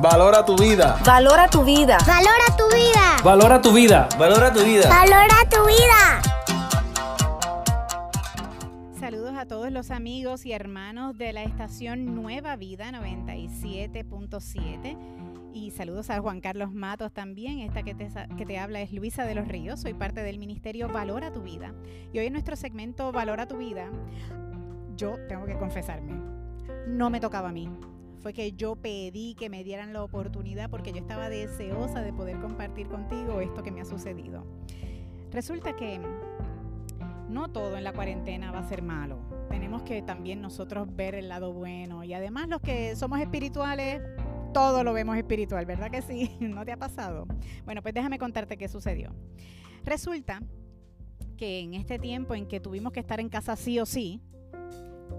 Valora tu vida. Valora tu vida. Valora tu vida. Valora tu vida. Valora tu vida. Valora tu vida. Saludos a todos los amigos y hermanos de la estación Nueva Vida 97.7. Y saludos a Juan Carlos Matos también. Esta que te, que te habla es Luisa de los Ríos. Soy parte del ministerio Valora tu Vida. Y hoy en nuestro segmento Valora tu Vida, yo tengo que confesarme, no me tocaba a mí. Fue que yo pedí que me dieran la oportunidad porque yo estaba deseosa de poder compartir contigo esto que me ha sucedido. Resulta que no todo en la cuarentena va a ser malo. Tenemos que también nosotros ver el lado bueno. Y además los que somos espirituales, todo lo vemos espiritual, ¿verdad que sí? ¿No te ha pasado? Bueno, pues déjame contarte qué sucedió. Resulta que en este tiempo en que tuvimos que estar en casa sí o sí,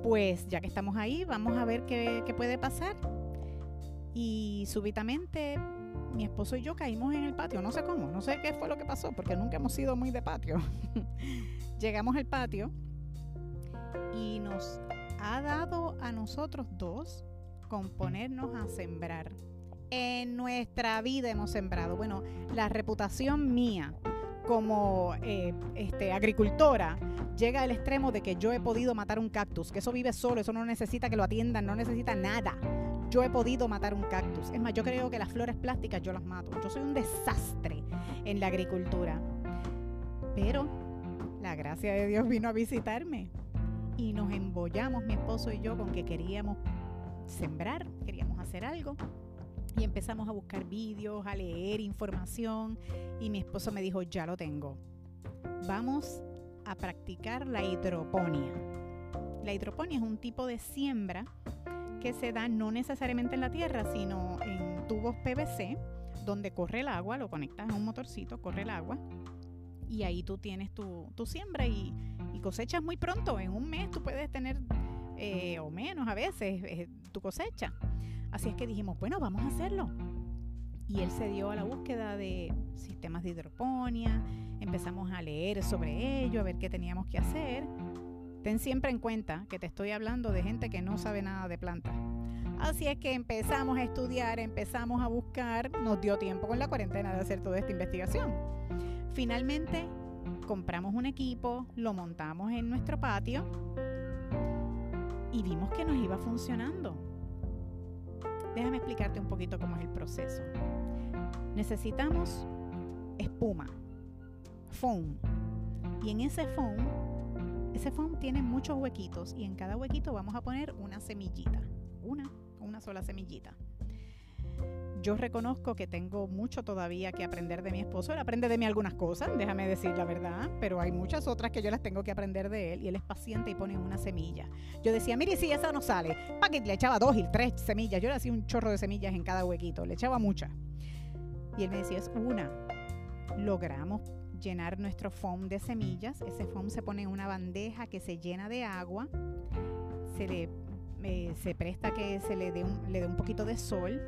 pues ya que estamos ahí, vamos a ver qué, puede pasar. Y súbitamente mi esposo y yo caímos en el patio, no sé cómo, no sé qué fue lo que pasó, porque nunca hemos sido muy de patio. Llegamos al patio y nos ha dado a nosotros dos con ponernos a sembrar. En nuestra vida hemos sembrado. Bueno, la reputación mía como eh, este, agricultora llega al extremo de que yo he podido matar un cactus, que eso vive solo, eso no necesita que lo atiendan, no necesita nada. Yo he podido matar un cactus. Es más, yo creo que las flores plásticas yo las mato. Yo soy un desastre en la agricultura. Pero la gracia de Dios vino a visitarme y nos embollamos, mi esposo y yo, con que queríamos sembrar, queríamos hacer algo. Y empezamos a buscar vídeos, a leer información. Y mi esposo me dijo, ya lo tengo. Vamos a practicar la hidroponía. La hidroponía es un tipo de siembra que se da no necesariamente en la tierra, sino en tubos PVC, donde corre el agua, lo conectas a un motorcito, corre el agua, y ahí tú tienes tu, tu siembra y, y, cosechas muy pronto. En un mes tú puedes tener, eh, o menos a veces, eh, tu cosecha. Así es que dijimos, bueno, vamos a hacerlo. Y él se dio a la búsqueda de sistemas de hidroponía, empezamos a leer sobre ello, a ver qué teníamos que hacer. Ten siempre en cuenta que te estoy hablando de gente que no sabe nada de plantas. Así es que empezamos a estudiar, empezamos a buscar, nos dio tiempo con la cuarentena de hacer toda esta investigación. Finalmente compramos un equipo, lo montamos en nuestro patio y vimos que nos iba funcionando. Déjame explicarte un poquito cómo es el proceso. Necesitamos espuma, foam. Y en ese foam, ese foam tiene muchos huequitos y en cada huequito vamos a poner una semillita. Una, una sola semillita. Yo reconozco que tengo mucho todavía que aprender de mi esposo. Él aprende de mí algunas cosas, déjame decir la verdad, pero hay muchas otras que yo las tengo que aprender de él y él es paciente y pone una semilla. Yo decía, mire, si esa no sale, para que le echaba dos y tres semillas. Yo le hacía un chorro de semillas en cada huequito, le echaba muchas. Y él me decía, es una. Logramos llenar nuestro foam de semillas. Ese foam se pone en una bandeja que se llena de agua. Se le eh, se presta que se le dé un, le dé un poquito de sol.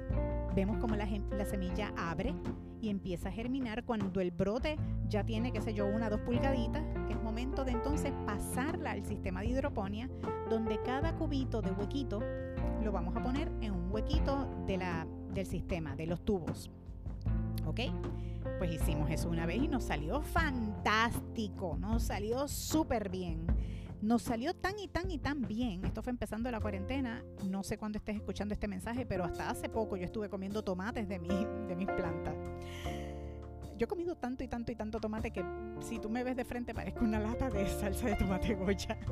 Vemos como la, la, semilla abre y empieza a germinar. Cuando el brote ya tiene, qué sé yo, una o dos pulgaditas, es momento de entonces pasarla al sistema de hidroponía, donde cada cubito de huequito lo vamos a poner en un huequito de la, del sistema, de los tubos. ¿Ok? Pues hicimos eso una vez y nos salió fantástico, nos salió súper bien. Nos salió tan y tan y tan bien. Esto fue empezando la cuarentena. No sé cuándo estés escuchando este mensaje, pero hasta hace poco yo estuve comiendo tomates de, mi, de mis plantas. Yo he comido tanto y tanto y tanto tomate que si tú me ves de frente parezco una lata de salsa de tomate goya.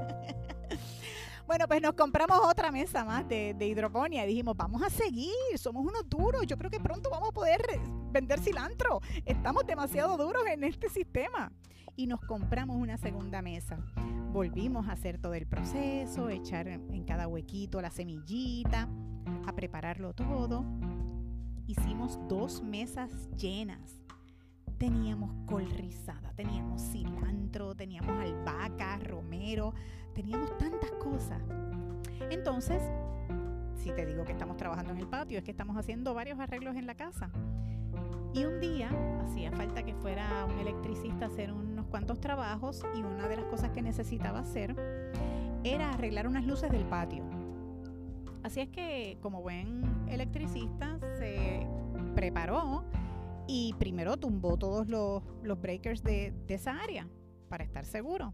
Bueno, pues nos compramos otra mesa más de, de, hidroponía y dijimos, vamos a seguir, somos unos duros, yo creo que pronto vamos a poder vender cilantro, estamos demasiado duros en este sistema. Y nos compramos una segunda mesa. Volvimos a hacer todo el proceso, echar en cada huequito la semillita, a prepararlo todo. Hicimos dos mesas llenas. Teníamos col rizada, teníamos cilantro, teníamos albahaca, romero, teníamos tantas cosas. Entonces, si te digo que estamos trabajando en el patio, es que estamos haciendo varios arreglos en la casa. Y un día hacía falta que fuera un electricista a hacer unos cuantos trabajos y una de las cosas que necesitaba hacer era arreglar unas luces del patio. Así es que como buen electricista se preparó y primero tumbó todos los, breakers de, de esa área para estar seguro.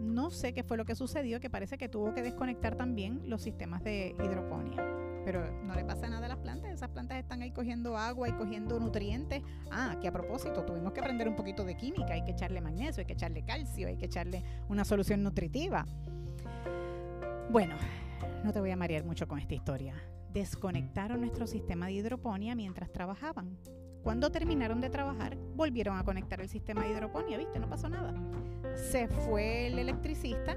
No sé qué fue lo que sucedió, que parece que tuvo que desconectar también los sistemas de hidroponía. Pero no le pasa nada a las plantas, esas plantas están ahí cogiendo agua y cogiendo nutrientes. Ah, que a propósito, tuvimos que aprender un poquito de química, hay que echarle magnesio, hay que echarle calcio, hay que echarle una solución nutritiva. Bueno, no te voy a marear mucho con esta historia. Desconectaron nuestro sistema de hidroponía mientras trabajaban. Cuando terminaron de trabajar, volvieron a conectar el sistema de hidroponía, ¿viste? No pasó nada. Se fue el electricista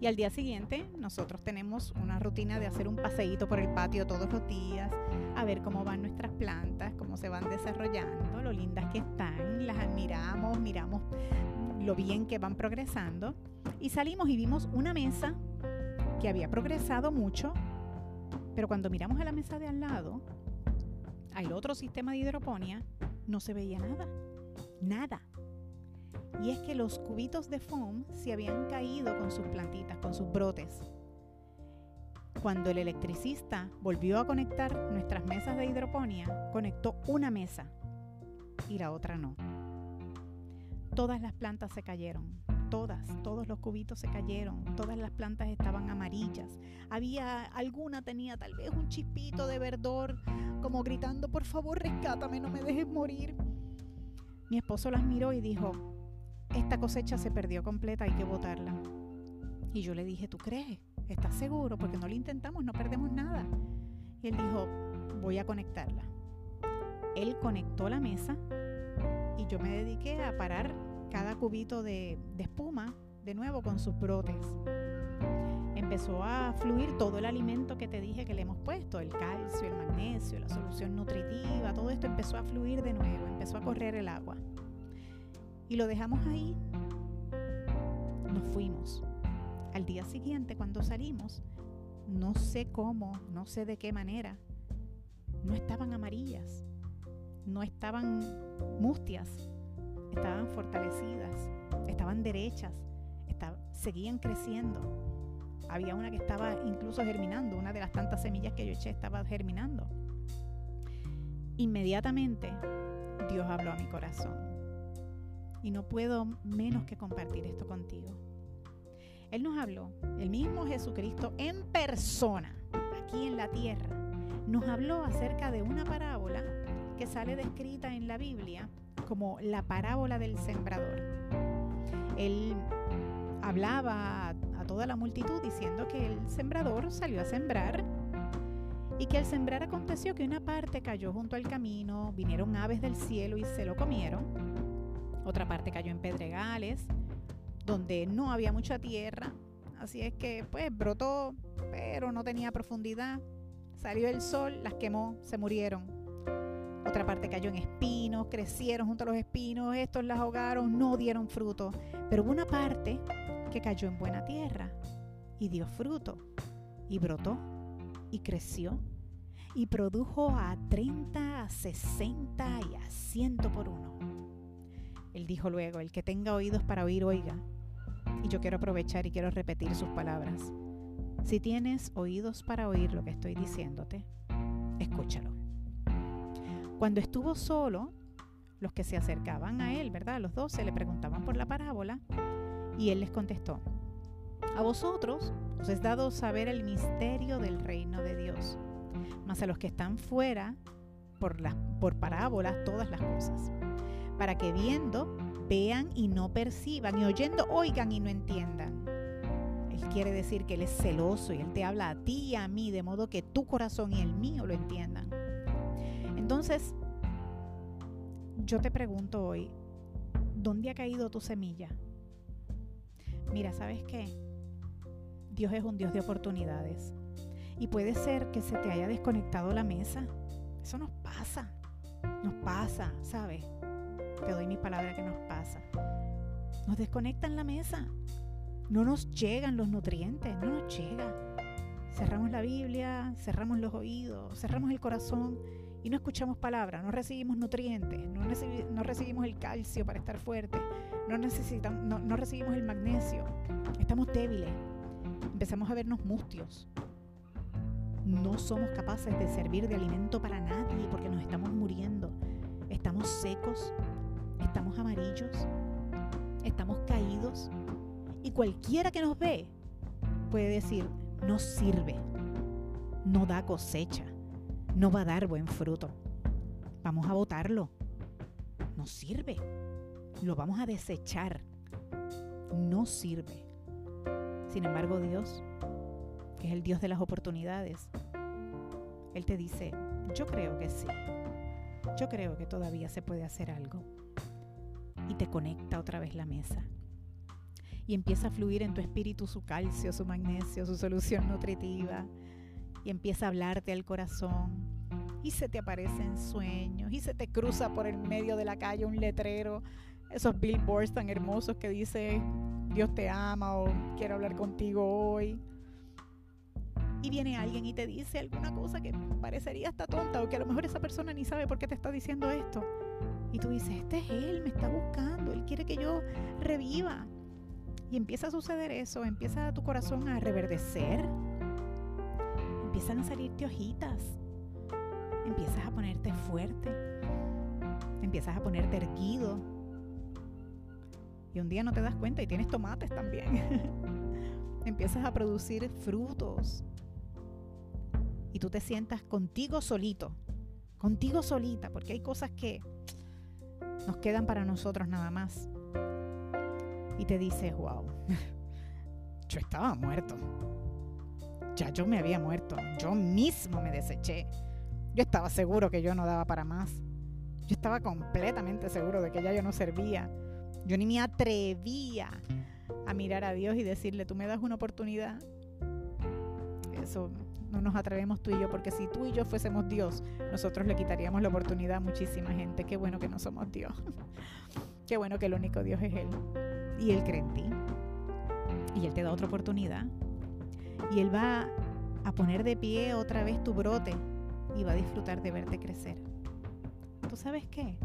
y al día siguiente nosotros tenemos una rutina de hacer un paseíto por el patio todos los días, a ver cómo van nuestras plantas, cómo se van desarrollando, lo lindas que están, las admiramos, miramos lo bien que van progresando y salimos y vimos una mesa que había progresado mucho, pero cuando miramos a la mesa de al lado, al otro sistema de hidroponía, no se veía nada. Nada. Y es que los cubitos de foam se habían caído con sus plantitas, con sus brotes. Cuando el electricista volvió a conectar nuestras mesas de hidroponía, conectó una mesa y la otra no. Todas las plantas se cayeron, todas, todos los cubitos se cayeron, todas las plantas estaban amarillas. Había alguna tenía tal vez un chispito de verdor, como gritando, por favor, rescátame, no me dejes morir. Mi esposo las miró y dijo, esta cosecha se perdió completa, hay que botarla. Y yo le dije, ¿tú crees? ¿Estás seguro? Porque no lo intentamos, no perdemos nada. Y él dijo, voy a conectarla. Él conectó la mesa y yo me dediqué a parar cada cubito de, espuma de nuevo con sus brotes. Empezó a fluir todo el alimento que te dije que le hemos puesto, el calcio, el magnesio, la solución nutritiva, todo esto empezó a fluir de nuevo, empezó a correr el agua. Y lo dejamos ahí, nos fuimos. Al día siguiente, cuando salimos, no sé cómo, no sé de qué manera, no estaban amarillas, no estaban mustias, estaban fortalecidas, estaban derechas, seguían creciendo. Había una que estaba incluso germinando, una de las tantas semillas que yo eché estaba germinando. Inmediatamente Dios habló a mi corazón. Y no puedo menos que compartir esto contigo. Él nos habló, el mismo Jesucristo en persona, aquí en la tierra, nos habló acerca de una parábola que sale descrita en la Biblia como la parábola del sembrador. Él hablaba a toda la multitud diciendo que el sembrador salió a sembrar y que al sembrar aconteció que una parte cayó junto al camino, vinieron aves del cielo y se lo comieron, otra parte cayó en pedregales, donde no había mucha tierra, así es que pues brotó, pero no tenía profundidad, salió el sol, las quemó, se murieron. Otra parte cayó en espinos, crecieron junto a los espinos, estos las ahogaron, no dieron fruto. Pero hubo una parte que cayó en buena tierra y dio fruto y brotó y creció y produjo a 30, a 60 y a 100 por uno. Él dijo luego, el que tenga oídos para oír, oiga. Y yo quiero aprovechar y quiero repetir sus palabras. Si tienes oídos para oír lo que estoy diciéndote, escúchalo. Cuando estuvo solo, los que se acercaban a él, ¿verdad? Los dos se le preguntaban por la parábola y él les contestó, a vosotros os es dado saber el misterio del reino de Dios, mas a los que están fuera, por, por parábolas, todas las cosas, para que viendo, vean y no perciban, y oyendo, oigan y no entiendan. Él quiere decir que Él es celoso y Él te habla a ti y a mí, de modo que tu corazón y el mío lo entiendan. Entonces, yo te pregunto hoy, ¿dónde ha caído tu semilla? Mira, ¿sabes qué? Dios es un Dios de oportunidades. Y puede ser que se te haya desconectado la mesa. Eso nos pasa. Nos pasa, ¿sabes? Te doy mi palabra que nos pasa. Nos desconectan la mesa. No nos llegan los nutrientes, no nos llega. Cerramos la Biblia, cerramos los oídos, cerramos el corazón y no escuchamos palabras, no recibimos nutrientes, no, recibimos el calcio para estar fuertes, no, necesitamos, no, recibimos el magnesio, estamos débiles. empezamos a vernos mustios. No somos capaces de servir de alimento para nadie porque nos estamos muriendo. Estamos secos, estamos amarillos, estamos caídos. Y cualquiera que nos ve puede decir, no sirve, no da cosecha, no va a dar buen fruto. Vamos a botarlo. No sirve. Lo vamos a desechar. No sirve. Sin embargo, Dios, que es el Dios de las oportunidades, Él te dice, yo creo que sí. Yo creo que todavía se puede hacer algo. Te conecta otra vez la mesa. Y empieza a fluir en tu espíritu su calcio, su magnesio, su solución nutritiva. Y empieza a hablarte al corazón. Y se te aparecen sueños. Y se te cruza por el medio de la calle un letrero. Esos billboards tan hermosos que dice Dios te ama o quiero hablar contigo hoy. Y viene alguien y te dice alguna cosa que parecería hasta tonta o que a lo mejor esa persona ni sabe por qué te está diciendo esto. Y tú dices, este es Él, me está buscando, Él quiere que yo reviva. Y empieza a suceder eso, empieza tu corazón a reverdecer, empiezan a salirte hojitas, empiezas a ponerte fuerte, empiezas a ponerte erguido. Y un día no te das cuenta y tienes tomates también. empiezas a producir frutos. Y tú te sientas contigo solito, contigo solita, porque hay cosas que nos quedan para nosotros nada más y te dices, wow, yo estaba muerto. Ya yo me había muerto. Yo mismo me deseché. Yo estaba seguro que yo no daba para más. Yo estaba completamente seguro de que ya yo no servía. Yo ni me atrevía a mirar a Dios y decirle, tú me das una oportunidad. Eso no nos atrevemos tú y yo, porque si tú y yo fuésemos Dios, nosotros le quitaríamos la oportunidad a muchísima gente. Qué bueno que no somos Dios. Qué bueno que el único Dios es Él y Él cree en ti. Y Él te da otra oportunidad. Y Él va a poner de pie otra vez tu brote y va a disfrutar de verte crecer. ¿Tú sabes qué?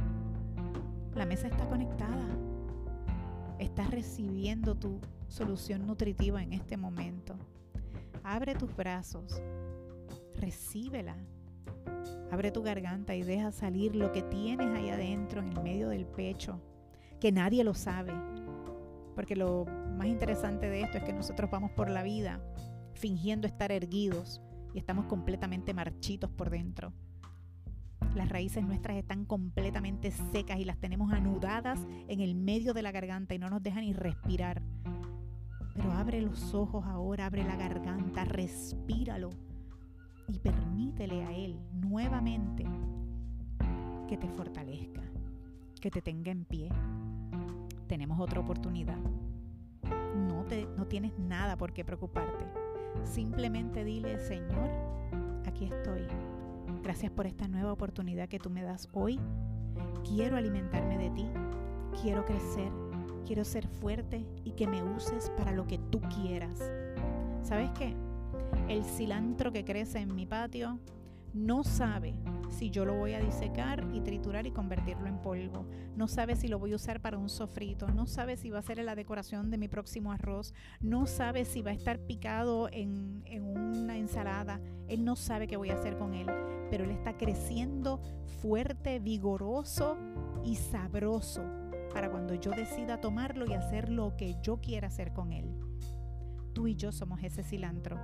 La mesa está conectada. Estás recibiendo tu solución nutritiva en este momento. Abre tus brazos, recíbela. Abre tu garganta y deja salir lo que tienes ahí adentro en el medio del pecho, que nadie lo sabe, porque lo más interesante de esto es que nosotros vamos por la vida fingiendo estar erguidos y estamos completamente marchitos por dentro. Las raíces nuestras están completamente secas y las tenemos anudadas en el medio de la garganta y no nos dejan ni respirar. Pero abre los ojos ahora, abre la garganta, respíralo y permítele a Él nuevamente que te fortalezca, que te tenga en pie, tenemos otra oportunidad. No, te, no tienes nada por qué preocuparte. Simplemente dile, Señor, aquí estoy. Gracias por esta nueva oportunidad que tú me das hoy. Quiero alimentarme de ti. Quiero crecer. Quiero ser fuerte y que me uses para lo que tú quieras. ¿Sabes qué? El cilantro que crece en mi patio no sabe si yo lo voy a disecar y triturar y convertirlo en polvo. No sabe si lo voy a usar para un sofrito. No sabe si va a ser la decoración de mi próximo arroz. No sabe si va a estar picado en, en una ensalada. Él no sabe qué voy a hacer con él. Pero él está creciendo fuerte, vigoroso y sabroso para cuando yo decida tomarlo y hacer lo que yo quiera hacer con él. Tú y yo somos ese cilantro.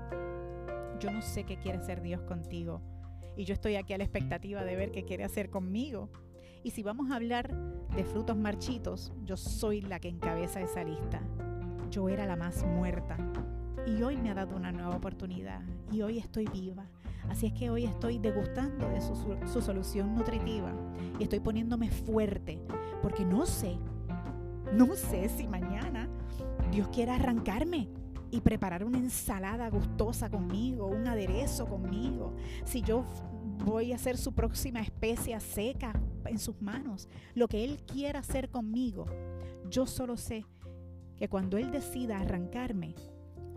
Yo no sé qué quiere hacer Dios contigo y yo estoy aquí a la expectativa de ver qué quiere hacer conmigo. Y si vamos a hablar de frutos marchitos, yo soy la que encabeza esa lista. Yo era la más muerta y hoy me ha dado una nueva oportunidad y hoy estoy viva. Así es que hoy estoy degustando de su, su, solución nutritiva y estoy poniéndome fuerte porque no sé, no sé si mañana Dios quiera arrancarme y preparar una ensalada gustosa conmigo, un aderezo conmigo. Si yo voy a ser su próxima especia seca en sus manos, lo que Él quiera hacer conmigo, yo solo sé que cuando Él decida arrancarme,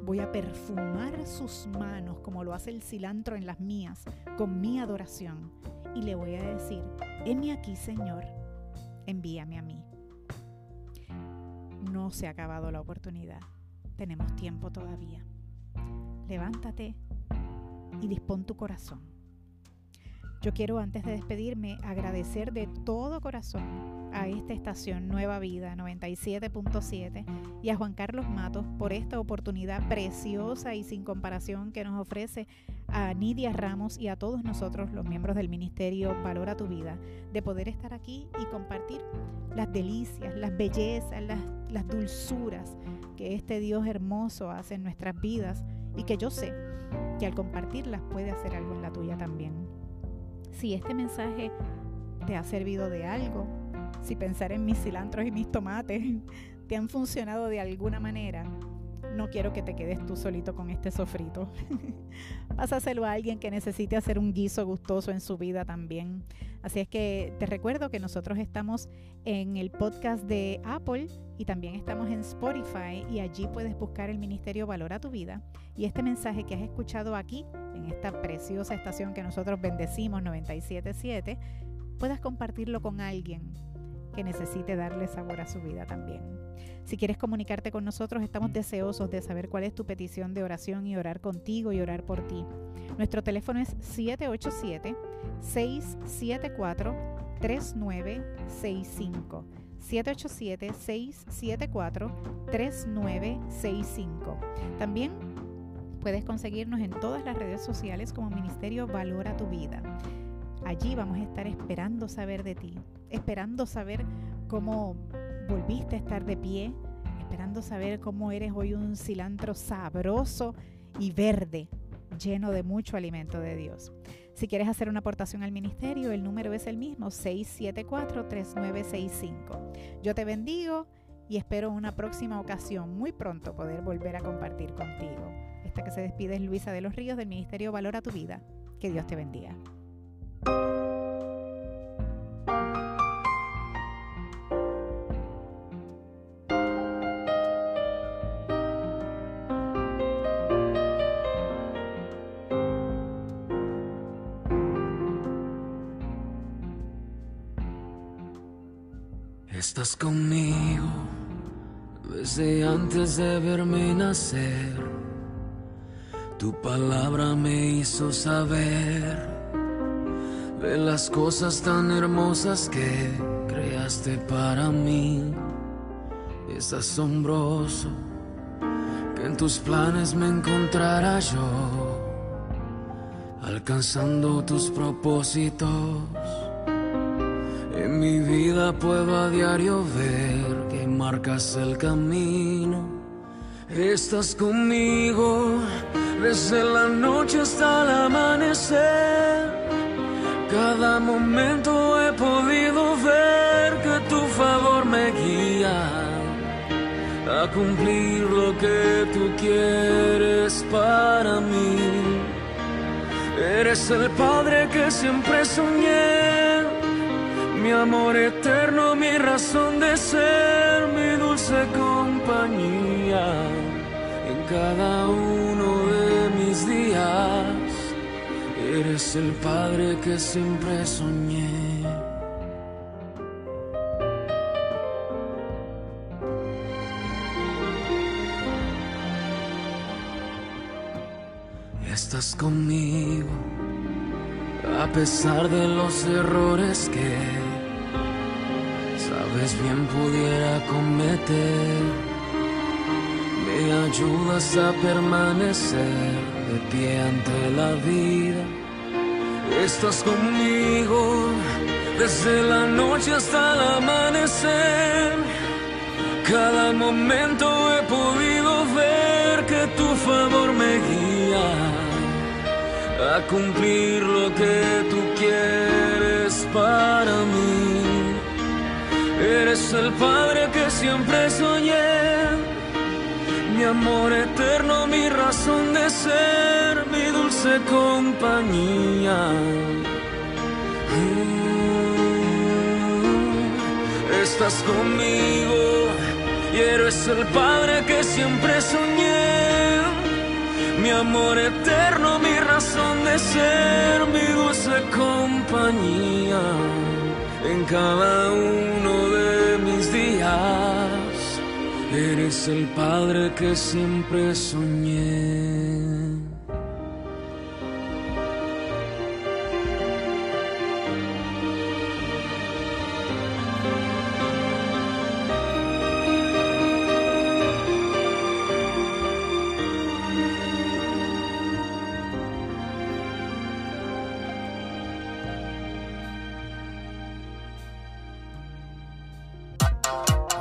voy a perfumar sus manos como lo hace el cilantro en las mías, con mi adoración. Y le voy a decir, heme aquí Señor, envíame a mí. No se ha acabado la oportunidad tenemos tiempo todavía. levántate y dispón tu corazón. Yo quiero antes de despedirme agradecer de todo corazón a esta estación Nueva Vida 97.7 y a Juan Carlos Matos por esta oportunidad preciosa y sin comparación que nos ofrece a Nidia Ramos y a todos nosotros los miembros del Ministerio Valora tu Vida de poder estar aquí y compartir las delicias, las bellezas, las, dulzuras que este Dios hermoso hace en nuestras vidas y que yo sé que al compartirlas puede hacer algo en la tuya también. Si este mensaje te ha servido de algo, si pensar en mis cilantros y mis tomates te han funcionado de alguna manera, no quiero que te quedes tú solito con este sofrito. Pásaselo a alguien que necesite hacer un guiso gustoso en su vida también. Así es que te recuerdo que nosotros estamos en el podcast de Apple y también estamos en Spotify y allí puedes buscar el Ministerio Valora tu Vida. Y este mensaje que has escuchado aquí, en esta preciosa estación que nosotros bendecimos 977, puedas compartirlo con alguien que necesite darle sabor a su vida también. Si quieres comunicarte con nosotros, estamos deseosos de saber cuál es tu petición de oración y orar contigo y orar por ti. Nuestro teléfono es 787-674-3965. 787-674-3965. También puedes conseguirnos en todas las redes sociales como Ministerio Valora tu Vida. Allí vamos a estar esperando saber de ti, esperando saber cómo volviste a estar de pie, esperando saber cómo eres hoy un cilantro sabroso y verde, lleno de mucho alimento de Dios. Si quieres hacer una aportación al ministerio, el número es el mismo, 674-3965. Yo te bendigo y espero una próxima ocasión, muy pronto, poder volver a compartir contigo. Esta que se despide es Luisa de los Ríos del Ministerio Valora tu Vida. Que Dios te bendiga. Estás conmigo desde antes de verme nacer. Tu palabra me hizo saber de las cosas tan hermosas que creaste para mí. Es asombroso que en tus planes me encontrara yo, alcanzando tus propósitos. En mi vida puedo a diario ver que marcas el camino. Estás conmigo desde la noche hasta el amanecer cada momento he podido ver que tu favor me guía a cumplir lo que tú quieres para mí. Eres el Padre que siempre soñé, mi amor eterno, mi razón de ser, mi dulce compañía en cada uno de mis días. Eres el padre que siempre soñé. Estás conmigo a pesar de los errores que sabes bien pudiera cometer. Me ayudas a permanecer de pie ante la vida Estás conmigo desde la noche hasta el amanecer. Cada momento he podido ver que tu favor me guía a cumplir lo que tú quieres para mí. Eres el Padre que siempre soñé, mi amor eterno, mi razón de ser compañía. Mm, estás conmigo y eres el Padre que siempre soñé. Mi amor eterno, mi razón de ser, mi dulce compañía en cada uno de mis días. Eres el Padre que siempre soñé.